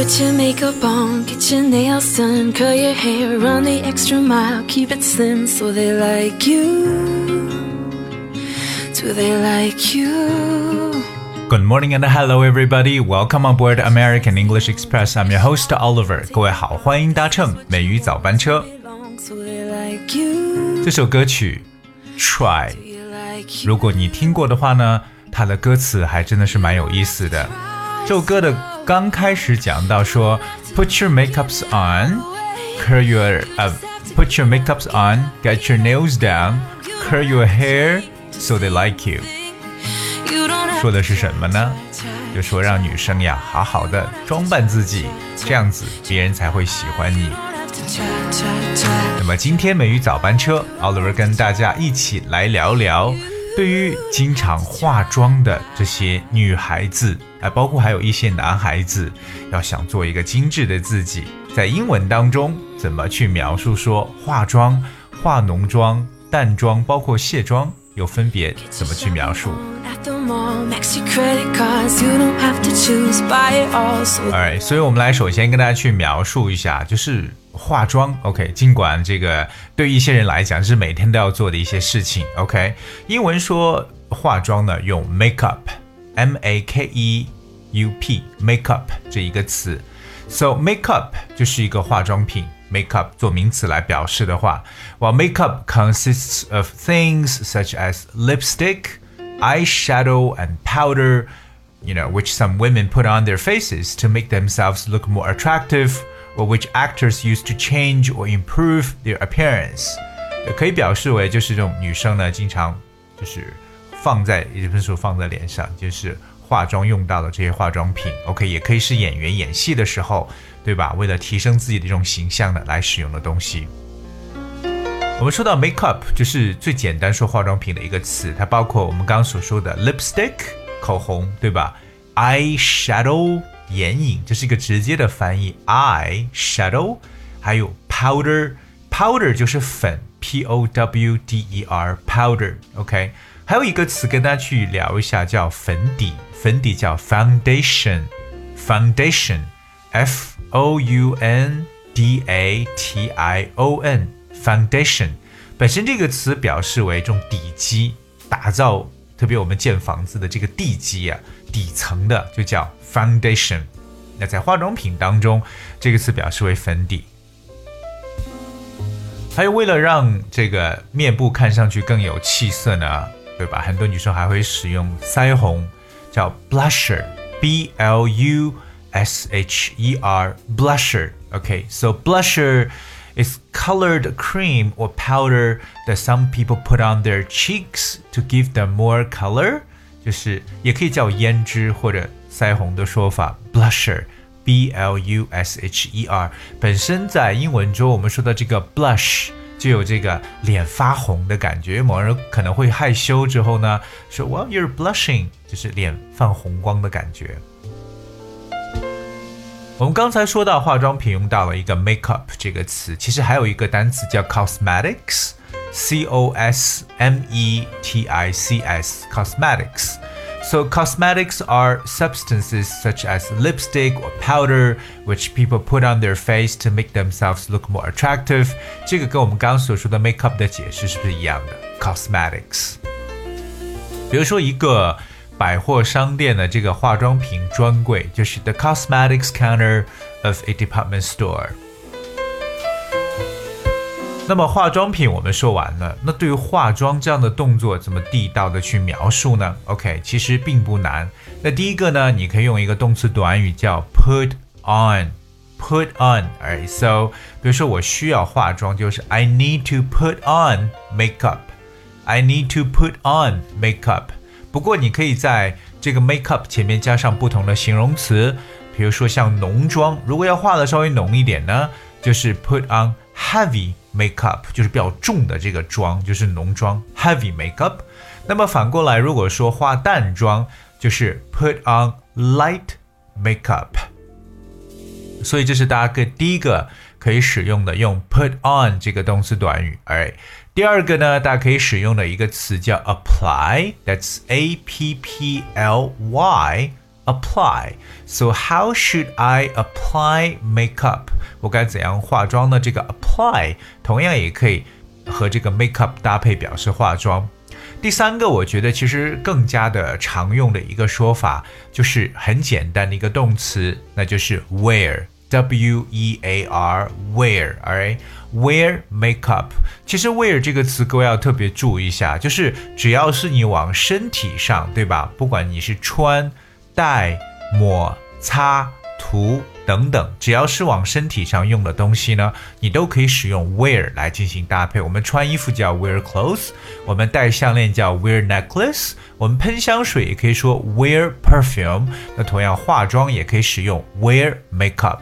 Put your makeup on, get your nails done, curl your hair, run the extra mile, keep it slim so they like you. Do they like you? Good morning and hello everybody. Welcome on board American English Express. I'm your host Oliver. 各位好，欢迎搭乘美语早班车。 So they like you. 这首歌曲《Try》， Do you like you? 如果你听过的话呢，它的歌词还真的是蛮有意思的。这首歌的 刚开始讲到说，Put your makeups on, curl your uh, put your makeups on, get your nails down, curl your hair so they like you。说的是什么呢？就说让女生呀好好的装扮自己，这样子别人才会喜欢你。那么今天美语早班车，Oliver 跟大家一起来聊聊，对于经常化妆的这些女孩子，啊，包括还有一些男孩子，要想做一个精致的自己，在英文当中怎么去描述说化妆、化浓妆、淡妆，包括卸妆，又分别怎么去描述 all. So Alright，所以我们来首先跟大家去描述一下，就是化妆。OK，尽管这个对于一些人来讲是每天都要做的一些事情。OK，英文说化妆呢用 makeup，M A K E U P，makeup 这一个词。So makeup 就是一个化妆品，makeup 做名词来表示的话，while makeup consists of things such as lipstick, eyeshadow, and powder you know, which some women put on their faces to make themselves look more attractive, Or which actors used to change or improve their appearance。也可以表示为就是这种女生呢，经常就是放在，也不是放在脸上，就是化妆用到的这些化妆品。OK，也可以是演员演戏的时候，对吧？为了提升自己的这种形象呢，来使用的东西。我们说到 makeup，就是最简单说化妆品的一个词，它包括我们刚刚所说的 lipstick。口红，对吧？eyeshadow 眼影，这是一个直接的翻译，eye shadow，还有 powder，powder 就是粉，p o w d e r powder，OK，、还有一个词跟大家去聊一下，叫粉底，粉底叫 foundation，foundation，f o u n d a t i o n，foundation，本身这个词表示为这种底基，打造。特别我们建房子的这个地基啊，底层的就叫 foundation。那在化妆品当中，这个词表示为粉底。还有为了让这个面部看上去更有气色呢，对吧？很多女生还会使用腮红，叫 blusher，b l u s h e r，blusher。OK，so、blusher。is colored cream or powder that some people put on their cheeks to give them more color， 就是也可以叫胭脂或者腮红的说法，blusher，b l u s h e r。本身在英文中，我们说的这个 blush 就有这个脸发红的感觉。某人可能会害羞之后呢，说 Well you're blushing，就是脸泛红光的感觉。我们刚才说到化妆品用到了一个 makeup 这个词，其实还有一个单词叫 cosmetics cosmetics，c o s m e t i c s，cosmetics。So cosmetics are substances such as lipstick or powder which people put on their face to make themselves look more attractive。这个跟我们刚刚所说的 makeup 的解释是不是一样的？cosmetics。比如说一个。百货商店的这个化妆品专柜就是 the cosmetics counter of a department store。 那么化妆品我们说完了，那对于化妆这样的动作怎么地道的去描述呢？OK，其实并不难。那第一个呢，你可以用一个动词短语叫 put on，put on。Alright, so 比如说我需要化妆，就是 I need to put on makeup。I need to put on makeup。不过你可以在这个 makeup 前面加上不同的形容词，比如说像浓妆，如果要画的稍微浓一点呢，就是 put on heavy makeup，就是比较重的这个妆，就是浓妆 heavy makeup。那么反过来，如果说化淡妆，就是 put on light makeup。所以这是大家个第一个可以使用的用 put on 这个动词短语。哎，第二个呢，大家可以使用的一个词叫 apply，that's a p p l y apply. So how should I apply makeup? 我该怎样化妆呢？这个 apply 同样也可以和这个 makeup 搭配表示化妆。第三个，我觉得其实更加的常用的一个说法，就是很简单的一个动词，那就是 wear，w e a r，wear，alright，wear makeup。其实 wear 这个词各位要特别注意一下，就是只要是你往身体上，对吧？不管你是穿、戴、抹、擦。涂等等，只要是往身体上用的东西呢，你都可以使用 wear 来进行搭配。我们穿衣服叫 wear clothes，我们戴项链叫 wear necklace，我们喷香水也可以说 wear perfume。那同样化妆也可以使用 wear makeup。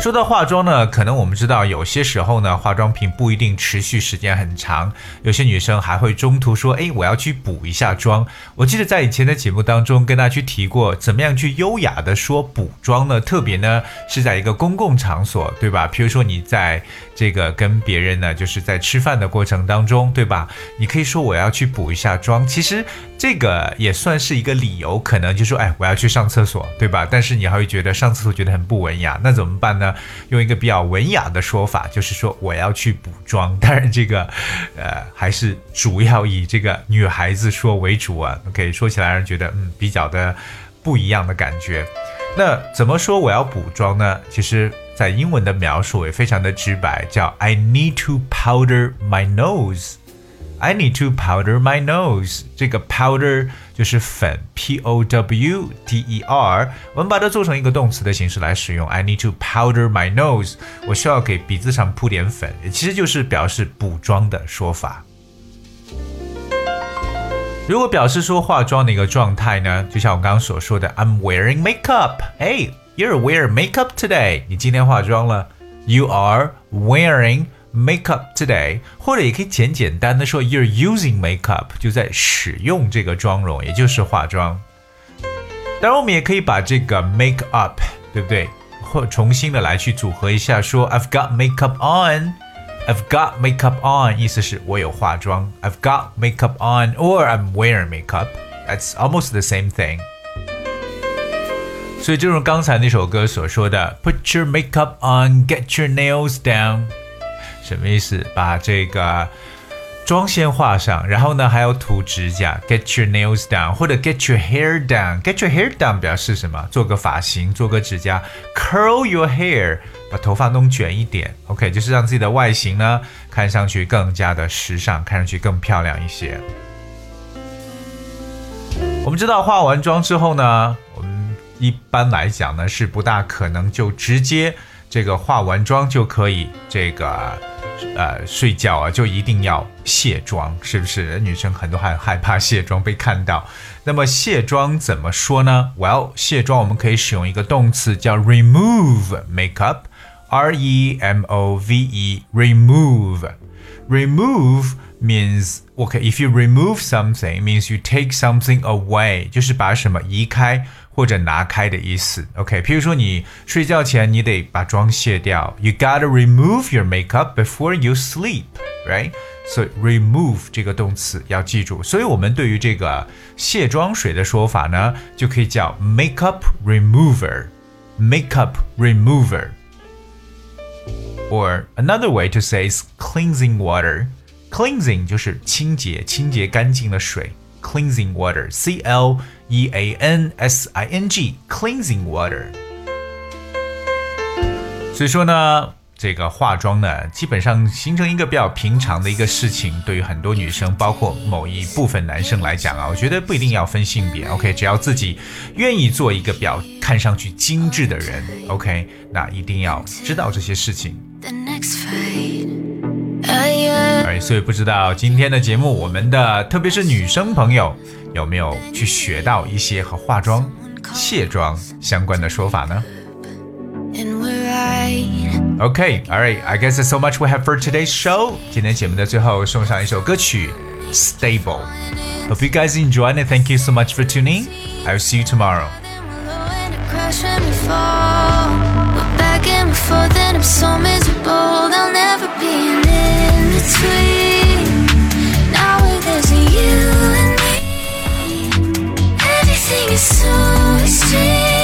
说到化妆呢，可能我们知道有些时候呢，化妆品不一定持续时间很长，有些女生还会中途说：“哎，我要去补一下妆。”我记得在以前的节目当中跟大家去提过，怎么样去优雅的说补妆呢？特别呢是在一个公共场所，对吧？比如说你在这个跟别人呢，就是在吃饭的过程当中，对吧？你可以说我要去补一下妆，其实这个也算是一个理由，可能就说：“哎，我要去上厕所，对吧？”但是你还会觉得上厕所觉得很不文雅，那怎么办呢？用一个比较文雅的说法，就是说我要去补妆。当然，这个，呃，还是主要以这个女孩子说为主啊。OK，说起来让人觉得嗯比较的不一样的感觉。那怎么说我要补妆呢？其实，在英文的描述也非常的直白，叫 I need to powder my nose。I need to powder my nose。这个 powder 就是粉，p o w d e r。我们把它做成一个动词的形式来使用。I need to powder my nose。我需要给鼻子上铺点粉，其实就是表示补妆的说法。如果表示说化妆的一个状态呢，就像我刚刚所说的，I'm wearing makeup。Hey, you're wearing makeup today。你今天化妆了。You are wearing makeup today，或者也可以简简单的说 you're using makeup，就在使用这个妆容，也就是化妆。当然，我们也可以把这个 make up，对不对？或重新的来去组合一下，说 I've got makeup on，I've got makeup on，意思是我有化妆。I've got makeup on，or I'm wearing makeup，that's almost the same thing。所以，正如刚才那首歌所说的，Put your makeup on，get your nails down。 什么意思？把这个妆先画上，然后呢还要涂指甲，get your nails down，或者 get your hair down，get your hair down 表示什么？做个发型，做个指甲，curl your hair，把头发弄卷一点，OK，就是让自己的外形呢看上去更加的时尚，看上去更漂亮一些。我们知道化完妆之后呢，我们一般来讲呢是不大可能就直接这个化完妆就可以这个。呃，睡觉啊，就一定要卸妆，是不是？女生很多很害怕卸妆被看到。那么卸妆怎么说呢？Well，卸妆我们可以使用一个动词叫 remove makeup，r e m o v e，remove。remove means okay，if you remove something means you take something away，就是把什么移开。或者拿开的意思，OK。譬如说你睡觉前你得把妆卸掉，You gotta remove your makeup before you sleep，right？所以 remove 这个动词要记住。所以我们对于这个卸妆水的说法呢，就可以叫 makeup remover，makeup remover。Or another way to say is cleansing water. Cleansing 就是清洁、清洁干净的水。cleansing water. C L E A N S I N G cleansing water。所以说呢，这个化妆呢，基本上形成一个比较平常的一个事情。对于很多女生，包括某一部分男生来讲啊，我觉得不一定要分性别。OK，只要自己愿意做一个比较看上去精致的人，OK，那一定要知道这些事情。哎，所以不知道今天的节目，我们的特别是女生朋友有没有去学到一些和化妆、卸妆相关的说法呢？Okay, all right. I guess that's so much we have for today's show. 今天节目的最后送上一首歌曲，Stable. Hope you guys enjoyed and thank you so much for tuning. I'll see you tomorrow. between. Now there's you and so extreme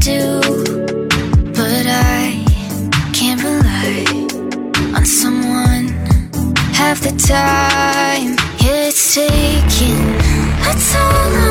do, but I can't rely on someone half the time. It's taking a toll